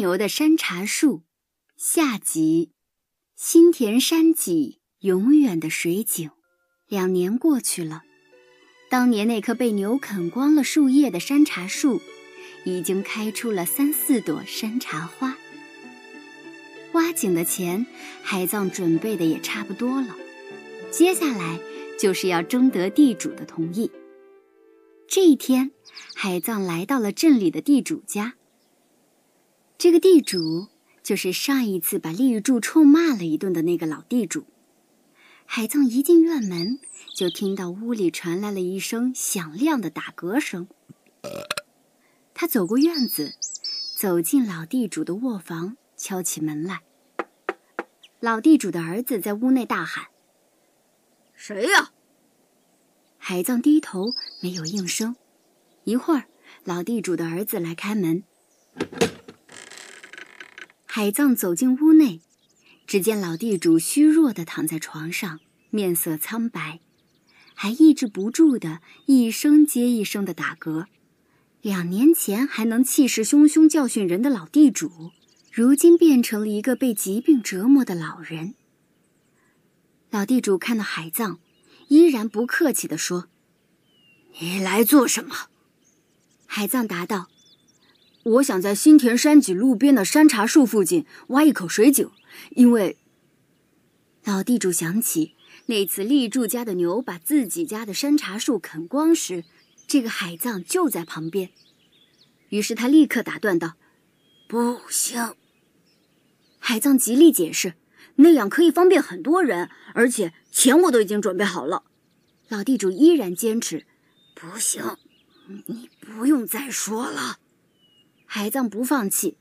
牛的山茶树，下集。新田山脊，永远的水井。两年过去了，当年那棵被牛啃光了树叶的山茶树，已经开出了三四朵山茶花。挖井的钱，海藏准备的也差不多了，接下来就是要征得地主的同意。这一天，海藏来到了镇里的地主家。这个地主就是上一次把立柱臭骂了一顿的那个老地主。海藏一进院门，就听到屋里传来了一声响亮的打嗝声。他走过院子，走进老地主的卧房，敲起门来。老地主的儿子在屋内大喊：“谁呀？”海藏低头没有应声。一会儿，老地主的儿子来开门。海藏走进屋内，只见老地主虚弱的躺在床上，面色苍白，还抑制不住的一声接一声的打嗝。两年前还能气势汹汹教训人的老地主，如今变成了一个被疾病折磨的老人。老地主看到海藏，依然不客气地说：“你来做什么？”海藏答道。我想在新田山脊路边的山茶树附近挖一口水井，因为老地主想起那次立柱家的牛把自己家的山茶树啃光时，这个海藏就在旁边。于是他立刻打断道：“不行！”海藏极力解释：“那样可以方便很多人，而且钱我都已经准备好了。”老地主依然坚持：“不行，你不用再说了。”海藏不放弃，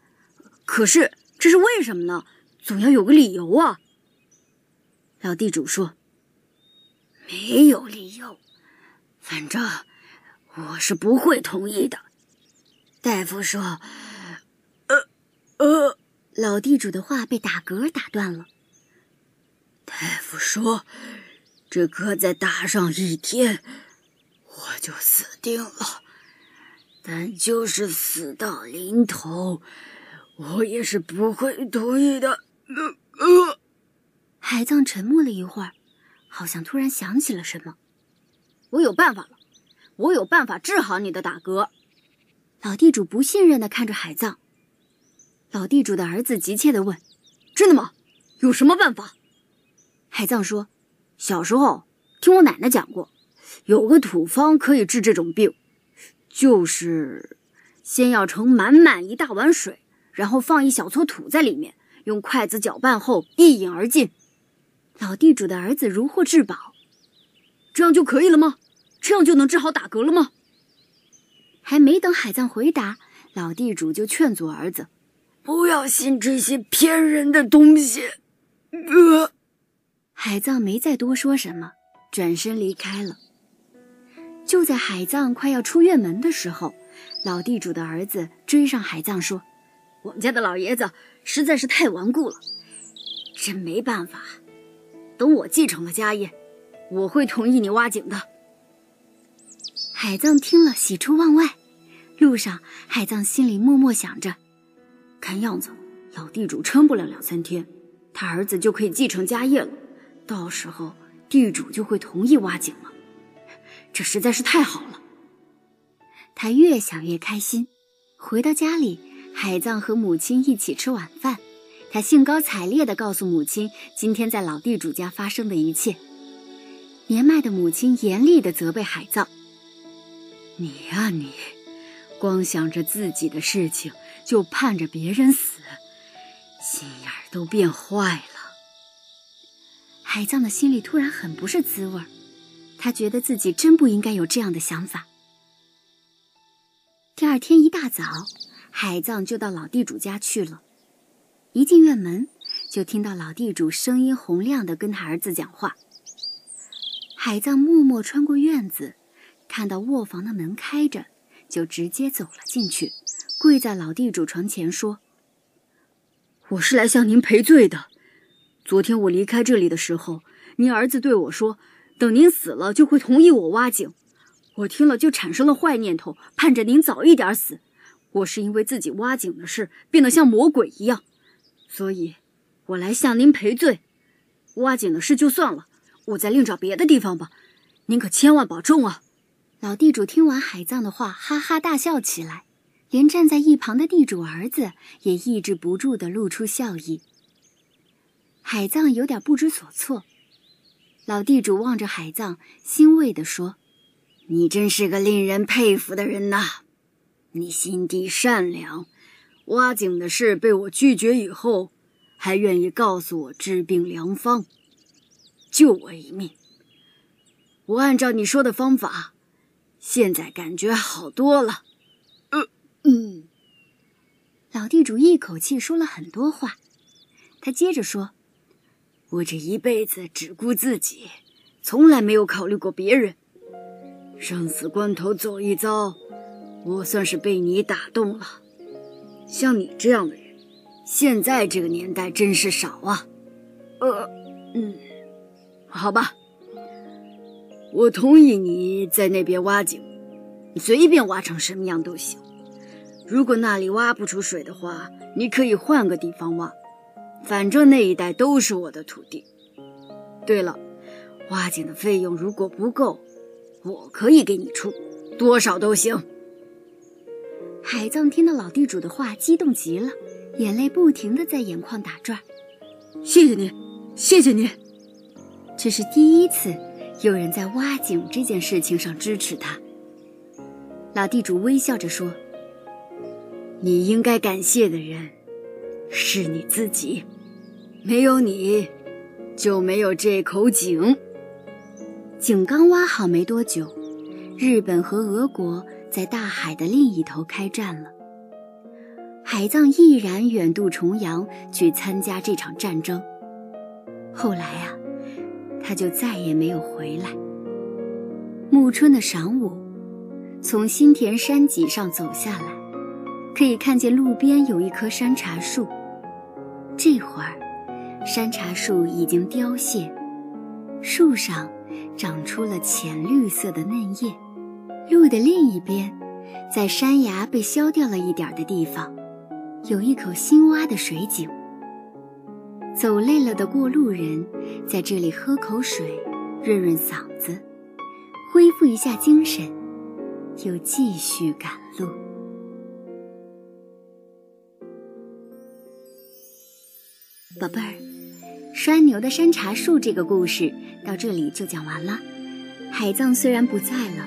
可是这是为什么呢？总要有个理由啊。老地主说：“没有理由，反正我是不会同意的。”大夫说：“呃呃。”老地主的话被打嗝打断了。大夫说：“这嗝再打上一天，我就死定了。”但就是死到临头，我也是不会同意的。呃，海藏沉默了一会儿，好像突然想起了什么。我有办法了，我有办法治好你的打嗝。老地主不信任的看着海藏。老地主的儿子急切的问：“真的吗？有什么办法？”海藏说：“小时候听我奶奶讲过，有个土方可以治这种病。”就是先要盛满满一大碗水，然后放一小撮土在里面，用筷子搅拌后一饮而尽。老地主的儿子如获至宝，这样就可以了吗？这样就能治好打嗝了吗？还没等海藏回答，老地主就劝阻儿子：“不要信这些骗人的东西。”呃，海藏没再多说什么，转身离开了。就在海藏快要出院门的时候，老地主的儿子追上海藏说：“我们家的老爷子实在是太顽固了，真没办法。等我继承了家业，我会同意你挖井的。”海藏听了喜出望外。路上，海藏心里默默想着：看样子老地主撑不了两三天，他儿子就可以继承家业了，到时候地主就会同意挖井了。这实在是太好了，他越想越开心。回到家里，海藏和母亲一起吃晚饭，他兴高采烈地告诉母亲今天在老地主家发生的一切。年迈的母亲严厉地责备海藏：“你呀你，光想着自己的事情，就盼着别人死，心眼儿都变坏了。”海藏的心里突然很不是滋味儿。他觉得自己真不应该有这样的想法。第二天一大早，海藏就到老地主家去了。一进院门，就听到老地主声音洪亮的跟他儿子讲话。海藏默默穿过院子，看到卧房的门开着，就直接走了进去，跪在老地主床前说：“我是来向您赔罪的。昨天我离开这里的时候，您儿子对我说。”等您死了，就会同意我挖井。我听了就产生了坏念头，盼着您早一点死。我是因为自己挖井的事变得像魔鬼一样，所以，我来向您赔罪。挖井的事就算了，我再另找别的地方吧。您可千万保重啊！老地主听完海藏的话，哈哈大笑起来，连站在一旁的地主儿子也抑制不住的露出笑意。海藏有点不知所措。老地主望着海藏，欣慰地说：“你真是个令人佩服的人呐！你心地善良，挖井的事被我拒绝以后，还愿意告诉我治病良方，救我一命。我按照你说的方法，现在感觉好多了。”呃嗯。老地主一口气说了很多话，他接着说。我这一辈子只顾自己，从来没有考虑过别人。生死关头走一遭，我算是被你打动了。像你这样的人，现在这个年代真是少啊。呃，嗯，好吧，我同意你在那边挖井，随便挖成什么样都行。如果那里挖不出水的话，你可以换个地方挖。反正那一带都是我的土地。对了，挖井的费用如果不够，我可以给你出，多少都行。海藏听到老地主的话，激动极了，眼泪不停的在眼眶打转。谢谢你，谢谢你。这是第一次有人在挖井这件事情上支持他。老地主微笑着说：“你应该感谢的人。”是你自己，没有你，就没有这口井。井刚挖好没多久，日本和俄国在大海的另一头开战了。海藏毅然远渡重洋去参加这场战争。后来啊，他就再也没有回来。暮春的晌午，从新田山脊上走下来，可以看见路边有一棵山茶树。这会儿，山茶树已经凋谢，树上长出了浅绿色的嫩叶。路的另一边，在山崖被削掉了一点的地方，有一口新挖的水井。走累了的过路人在这里喝口水，润润嗓子，恢复一下精神，又继续赶路。宝贝儿，拴牛的山茶树这个故事到这里就讲完了。海藏虽然不在了，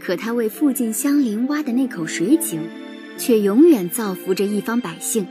可他为附近乡邻挖的那口水井，却永远造福着一方百姓。